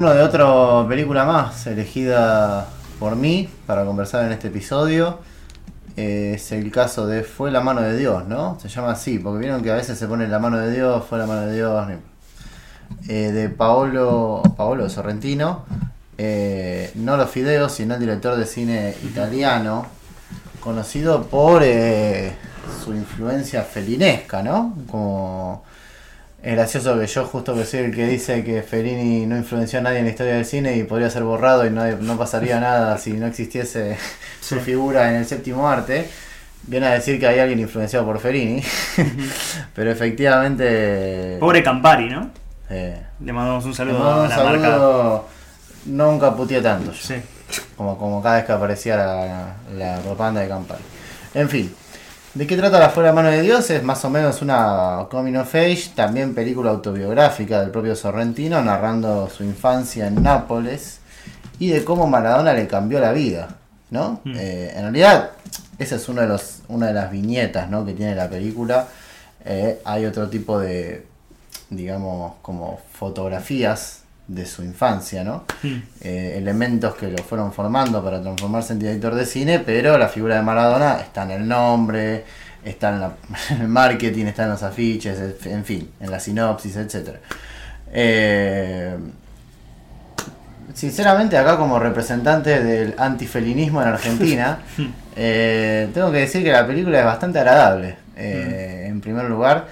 Uno de otra película más elegida por mí para conversar en este episodio eh, es el caso de Fue la mano de Dios, ¿no? Se llama así, porque vieron que a veces se pone la mano de Dios, fue la mano de Dios, eh, de Paolo, Paolo Sorrentino, eh, no los fideos, sino el director de cine italiano, conocido por su influencia felinesca, ¿no? Como es gracioso que yo justo que soy el que dice que Fellini no influenció a nadie en la historia del cine y podría ser borrado y no, no pasaría nada si no existiese su figura en el séptimo arte, viene a decir que hay alguien influenciado por Fellini. Pero efectivamente... Pobre Campari, ¿no? Eh, le mandamos un saludo a la marca. Nunca puteé tanto yo. Como, como cada vez que aparecía la, la propaganda de Campari. En fin. ¿De qué trata La Fuera de Mano de Dios? Es más o menos una coming of age, también película autobiográfica del propio Sorrentino, narrando su infancia en Nápoles y de cómo Maradona le cambió la vida, ¿no? Mm. Eh, en realidad, esa es uno de los, una de las viñetas ¿no? que tiene la película. Eh, hay otro tipo de, digamos, como fotografías de su infancia, ¿no? Eh, elementos que lo fueron formando para transformarse en director de cine, pero la figura de Maradona está en el nombre, está en, el marketing, está en los afiches, en fin, en la sinopsis, etc. Eh, sinceramente, acá como representante del antifelinismo en Argentina, eh, tengo que decir que la película es bastante agradable. Hmm. En primer lugar,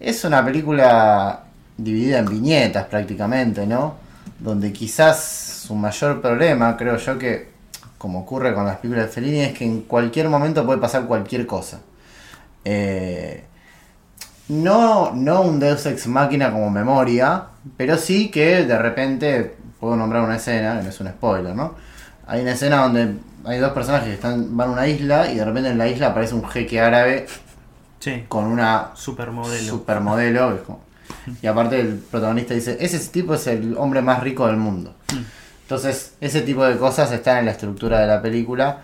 es una película dividida en viñetas prácticamente, ¿no? Donde quizás su mayor problema, creo yo que, como ocurre con las películas de Fellini, es que en cualquier momento puede pasar cualquier cosa. Eh, no, no un Deus Ex Máquina como memoria, pero sí que de repente, puedo nombrar una escena, que no es un spoiler, ¿no? Hay una escena donde hay dos personajes que están, van a una isla y de repente en la isla aparece un jeque árabe con una supermodelo. supermodelo y aparte el protagonista dice, ese tipo es el hombre más rico del mundo. Entonces, ese tipo de cosas están en la estructura de la película.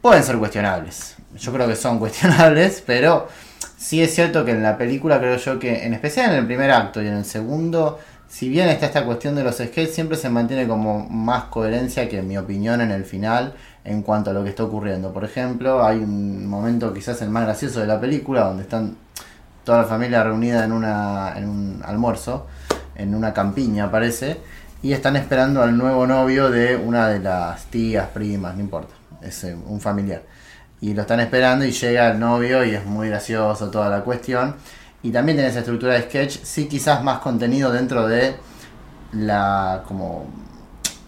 Pueden ser cuestionables. Yo creo que son cuestionables, pero sí es cierto que en la película creo yo que, en especial en el primer acto y en el segundo, si bien está esta cuestión de los skates, siempre se mantiene como más coherencia que en mi opinión en el final en cuanto a lo que está ocurriendo. Por ejemplo, hay un momento quizás el más gracioso de la película donde están toda la familia reunida en, una, en un almuerzo, en una campiña parece, y están esperando al nuevo novio de una de las tías, primas, no importa, es eh, un familiar. Y lo están esperando y llega el novio y es muy gracioso toda la cuestión. Y también tiene esa estructura de sketch, sí quizás más contenido dentro de la como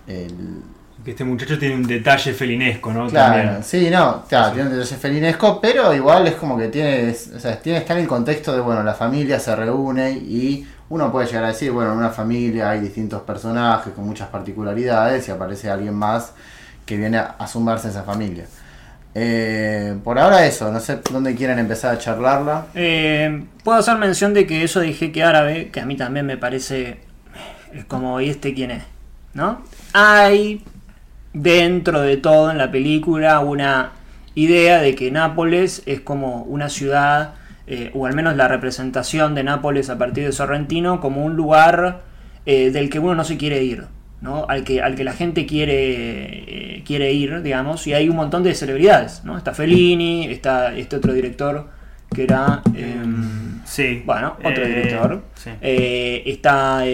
el, que este muchacho tiene un detalle felinesco, ¿no? Claro, sí, no, claro, tiene un detalle felinesco, pero igual es como que tiene, o sea, tiene, está en el contexto de, bueno, la familia se reúne y uno puede llegar a decir, bueno, en una familia hay distintos personajes con muchas particularidades y aparece alguien más que viene a sumarse a esa familia. Eh, por ahora eso, no sé dónde quieren empezar a charlarla. Eh, puedo hacer mención de que eso de jeque árabe, que a mí también me parece es como, ¿y este quién es? ¿No? Hay dentro de todo en la película una idea de que Nápoles es como una ciudad, eh, o al menos la representación de Nápoles a partir de Sorrentino, como un lugar eh, del que uno no se quiere ir, ¿no? al, que, al que la gente quiere, eh, quiere ir, digamos, y hay un montón de celebridades. ¿no? Está Fellini, está este otro director que era... Em, sí. Bueno, otro director. está...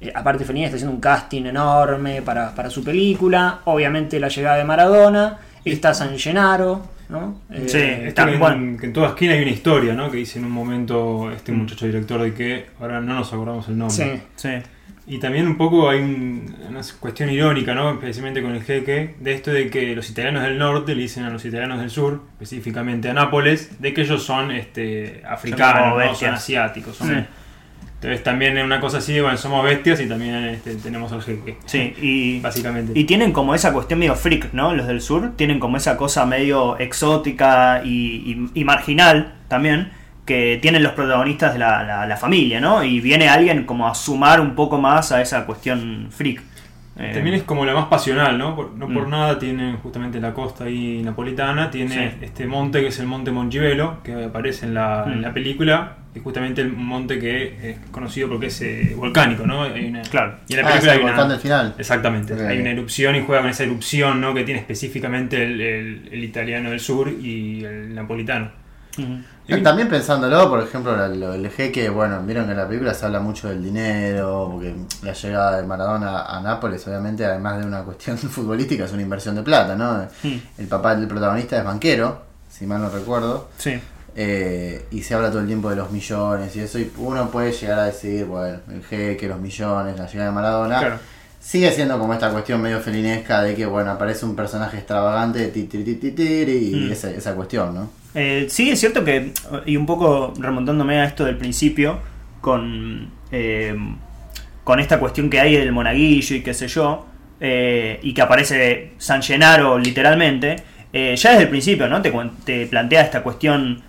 Eh, aparte Fellini está haciendo un casting enorme para, su película. Obviamente la llegada de Maradona. Está San Gennaro, ¿no? sí, eh, está, que, en, que en toda esquina hay una historia, ¿no? Que dice en un momento este muchacho director de que ahora no nos acordamos el nombre. Sí, sí. Y también un poco hay una cuestión irónica, ¿no? Especialmente con el jeque, de esto de que los italianos del norte le dicen a los italianos del sur, específicamente a Nápoles, de que ellos son este, africanos, ¿no? son asiáticos, son entonces también es una cosa así, bueno, somos bestias y también este, tenemos al jeque. Sí, y básicamente. Y tienen como esa cuestión medio freak, ¿no? Los del sur tienen como esa cosa medio exótica y, marginal también que tienen los protagonistas de la, familia, ¿no? Y viene alguien como a sumar un poco más a esa cuestión freak. Eh, También es como la más pasional, ¿no? Por- no por Mm. nada tiene justamente la costa ahí napolitana, tiene Sí. este monte que es el monte Mongibelo, que aparece en la, Mm. en la película, y justamente el monte que es conocido porque es eh, volcánico, ¿no? Hay una- Claro. Y en la Ah, es película el hay una- volcán del final. Exactamente, hay una erupción y juega con esa erupción, ¿no? Que tiene específicamente el, el- el italiano del sur y el napolitano. Y- También pensándolo, por ejemplo, lo- el jeque, bueno, vieron que en la película se habla mucho del dinero, porque la llegada de Maradona a Nápoles, obviamente, además de una cuestión futbolística, es una inversión de plata, ¿no? Mm. El papá del protagonista es banquero, si mal no recuerdo, Sí. Eh, y se habla todo el tiempo de los millones y eso, y uno puede llegar a decir, bueno, el jeque, los millones, la llegada de Maradona. Claro. Sigue siendo como esta cuestión medio felinesca de que, bueno, aparece un personaje extravagante, ti, ti, y Mm. esa, esa cuestión, ¿no? Eh, sí, es cierto que, y un poco remontándome a esto del principio, con, eh, con esta cuestión que hay del monaguillo y qué sé yo, y que aparece San Gennaro literalmente, ya desde el principio, ¿no? Te, te plantea esta cuestión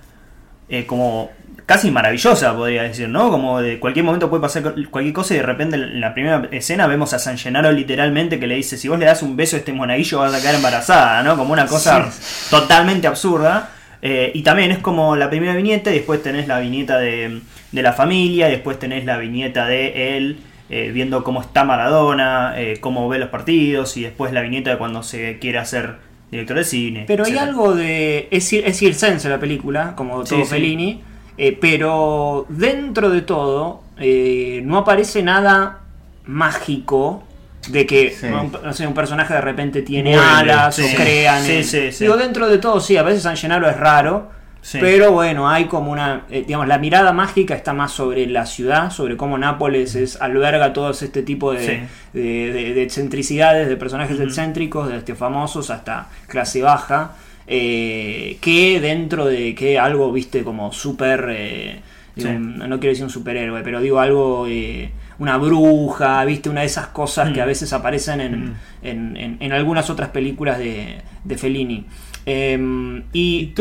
eh, como casi maravillosa, podría decir, ¿no? Como de cualquier momento puede pasar cualquier cosa y de repente en la primera escena vemos a San Gennaro literalmente que le dice, si vos le das un beso a este monaguillo vas a quedar embarazada, ¿no? Como una cosa totalmente absurda. Eh, y también es como la primera viñeta, y después tenés la viñeta de, de la familia, y después tenés la viñeta de él eh, viendo cómo está Maradona, eh, cómo ve los partidos, y después la viñeta de cuando se quiere hacer director de cine. Pero hay algo de. Es, es circense la película, como todo sí. Fellini. eh, pero dentro de todo, eh, no aparece nada mágico de que Sí. un, no sé, un personaje de repente tiene alas o crean. Sí, en- sí, sí. Digo, dentro de todo, sí, a veces San Gennaro es raro. Sí. Pero bueno, hay como una, eh, digamos, la mirada mágica está más sobre la ciudad, sobre cómo Nápoles es, alberga todo este tipo de, Sí. de, de- de excentricidades, de personajes Ujú. excéntricos, desde famosos hasta clase baja, eh, que dentro de que algo, viste, como súper, eh, Sí. no quiero decir un superhéroe, pero digo algo, eh, una bruja, viste, una de esas cosas que Mm. a veces aparecen en, Mm. en- en- en algunas otras películas de, de Fellini. Em, y,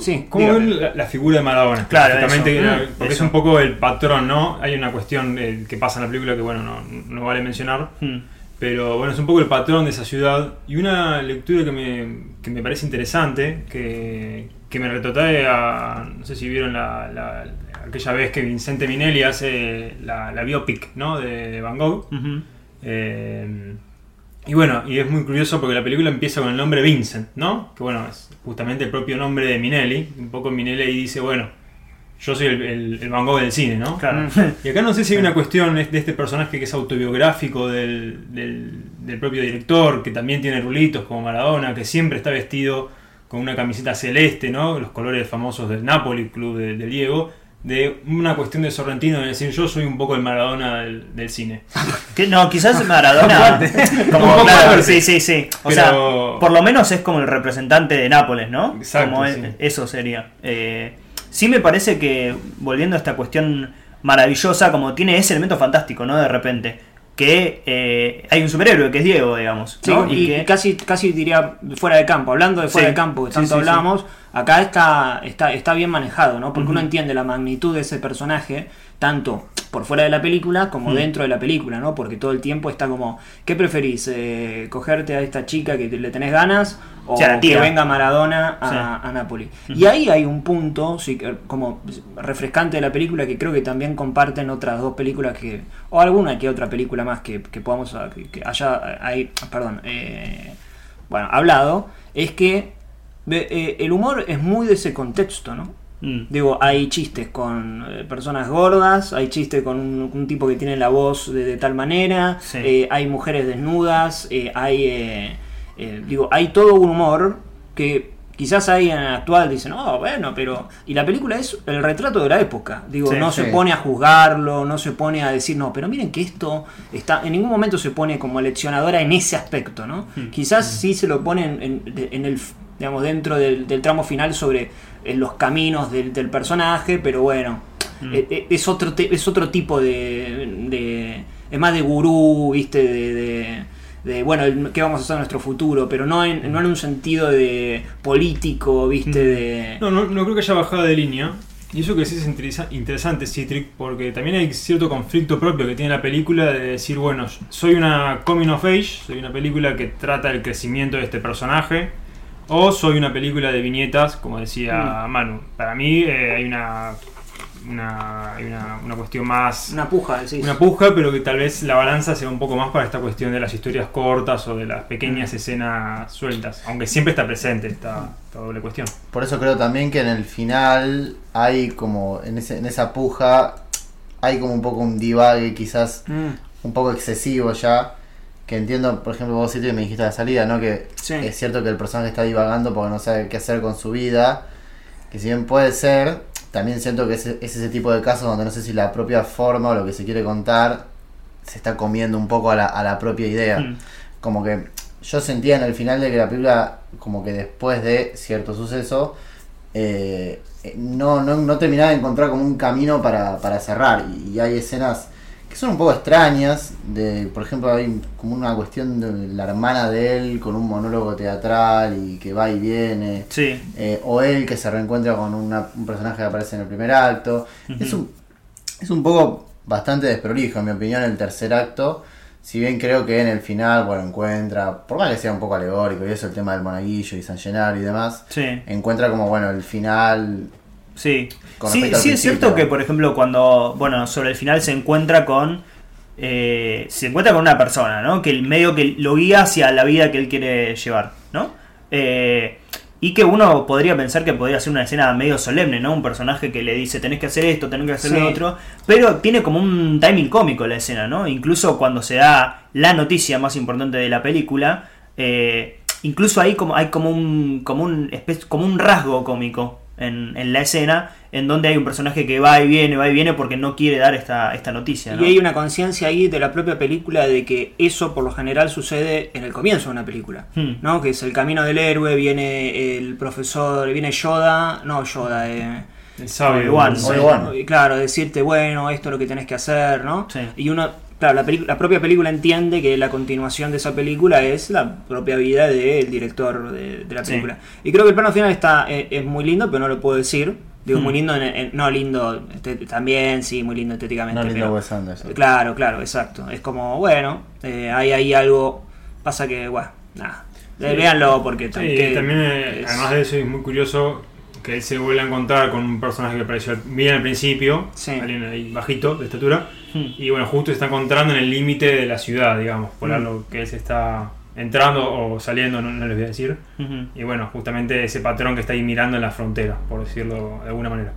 sí, ¿Cómo ven la, la figura de Maradona? Claro, eso. porque eso. es un poco el patrón, ¿no? Hay una cuestión eh, que pasa en la película que, bueno, no, no vale mencionar. Mm. Pero bueno, es un poco el patrón de esa ciudad. Y una lectura que me, que me parece interesante, que, que me retrotrae a. No sé si vieron la, la- aquella vez que Vincente Minelli hace la, biopic ¿no? de, de Van Gogh. Eh, y bueno, y es muy curioso porque la película empieza con el nombre Vincent, ¿no? Que bueno, es justamente el propio nombre de Minelli. Un poco Minelli ahí dice, bueno, yo soy el, el- el Van Gogh del cine, ¿no? Claro. Y acá no sé si hay una cuestión de este personaje que es autobiográfico del, del- del propio director, que también tiene rulitos como Maradona, que siempre está vestido con una camiseta celeste, ¿no? Los colores famosos del Napoli, club de, de Diego. De una cuestión de Sorrentino de decir yo soy un poco el Maradona del, del cine. Que no, quizás Maradona. como, Un poco claro, sí, sí, sí. O Pero- sea, por lo menos es como el representante de Nápoles, ¿no? Exacto, Como sí. eso sería. Eh, sí me parece que, volviendo a esta cuestión maravillosa, como tiene ese elemento fantástico, ¿no? De repente. Que eh, hay un superhéroe que es Diego, digamos. Sí, y, que, casi, casi diría fuera de campo. Hablando de fuera Sí, de campo, que tanto sí, sí. hablamos, acá está, está, está bien manejado, ¿no? Porque uno entiende la magnitud de ese personaje, tanto por fuera de la película como Mm. dentro de la película, ¿no? Porque todo el tiempo está como, ¿qué preferís? Eh, ¿Cogerte a esta chica que te- le tenés ganas? O que venga Maradona a, Sí. a Napoli. Y ahí hay un punto, sí, que- como refrescante de la película, que creo que también comparten otras dos películas que, o alguna que otra película más que, que podamos, que, que haya, ahí, perdón, eh, bueno, hablado, es que eh, el humor es muy de ese contexto, ¿no? Mm. Digo, hay chistes con eh, personas gordas, hay chistes con un, un tipo que tiene la voz de, de tal manera, Sí. eh, hay mujeres desnudas, eh, hay, eh, eh, digo, hay todo un humor que quizás hay en el actual dicen, oh, bueno, pero... Y la película es el retrato de la época, digo, Sí, no se pone a juzgarlo, no se pone a decir, no, pero miren que esto está, en ningún momento se pone como leccionadora en ese aspecto, ¿no? Hmm. Quizás sí se lo pone en, en- en el, digamos, dentro del, del tramo final sobre eh, los caminos del, del personaje, pero bueno, Mm. eh, eh, es, otro te- es otro tipo de, de- es más de gurú, viste, de, de- de, bueno, el- qué vamos a hacer en nuestro futuro, pero no en, no en un sentido de político, viste, de... No, no, no creo que haya bajada de línea. Y eso que sí es interesa- interesante, Citric, porque también hay cierto conflicto propio que tiene la película de decir, bueno, soy una coming of age, soy una película que trata el crecimiento de este personaje, o soy una película de viñetas, como decía Manu. Para mí eh, hay una, una, hay una, una cuestión más... Una puja, decís. Una puja, pero que tal vez la balanza sea un poco más para esta cuestión de las historias cortas o de las pequeñas escenas sueltas. Aunque siempre está presente esta, esta doble cuestión. Por eso creo también que en el final hay como, en, ese, en esa puja, hay como un poco un divague quizás Mm, un poco excesivo ya. Que entiendo, por ejemplo, vos City, me dijiste a la salida, ¿no? Que Sí. es cierto que el personaje está divagando porque no sabe qué hacer con su vida. Que si bien puede ser, también siento que es, es ese tipo de casos donde no sé si la propia forma o lo que se quiere contar se está comiendo un poco a la, a la propia idea. Mm. Como que yo sentía en el final de que la película, como que después de cierto suceso, eh, eh, no, no, no terminaba de encontrar como un camino para, para cerrar. Y, y hay escenas que son un poco extrañas. De, por ejemplo, hay como una cuestión de la hermana de él con un monólogo teatral y que va y viene. Sí. Eh, o él que se reencuentra con una- un personaje que aparece en el primer acto. es, un, es un poco bastante desprolijo, en mi opinión, el tercer acto. Si bien creo que en el final, bueno, encuentra, por más que sea un poco alegórico y eso, el tema del monaguillo y San Genaro y demás, Sí. encuentra como, bueno, el final. Sí, sí, sí es cierto que, por ejemplo, cuando, bueno, sobre el final se encuentra con, eh, se encuentra con una persona, ¿no? Que el medio que lo guía hacia la vida que él quiere llevar, ¿no? Eh, y que uno podría pensar que podría ser una escena medio solemne, ¿no? Un personaje que le dice, tenés que hacer esto, tenés que hacer Sí. lo otro, pero tiene como un timing cómico la escena, ¿no? Incluso cuando se da la noticia más importante de la película, eh, incluso ahí como, hay como un, como un, como un rasgo cómico en, en la escena, en donde hay un personaje que va y viene, va y viene porque no quiere dar esta, esta noticia, ¿no? Y hay una conciencia ahí de la propia película de que eso por lo general sucede en el comienzo de una película. Hmm. ¿No? Que es el camino del héroe, viene el profesor, viene Yoda, no Yoda, eh, El sabio. Obi-Wan. Claro, decirte, bueno, esto es lo que tenés que hacer, ¿no? Sí. Y uno, claro, la, la propia película entiende que la continuación de esa película es la propia vida del director de, de la Sí. película. Y creo que el plano final está eh, es muy lindo, pero no lo puedo decir. Digo, Mm. muy lindo, en- en- no lindo, este, también, sí, muy lindo estéticamente. No lindo pero- Wes Anderson. Claro, claro, exacto. Es como, bueno, eh, hay ahí algo. Pasa que, bueno, nada. Eh, Véanlo porque Sí, también, eh, es- además de eso, es muy curioso que él se vuelve a encontrar con un personaje que apareció bien al principio, Sí. alguien ahí bajito de estatura, Hmm. y bueno, justo se está encontrando en el límite de la ciudad, digamos, por Mm. algo que él se está entrando o saliendo, no, no les voy a decir. Y bueno, justamente ese patrón que está ahí mirando en la frontera, por decirlo de alguna manera.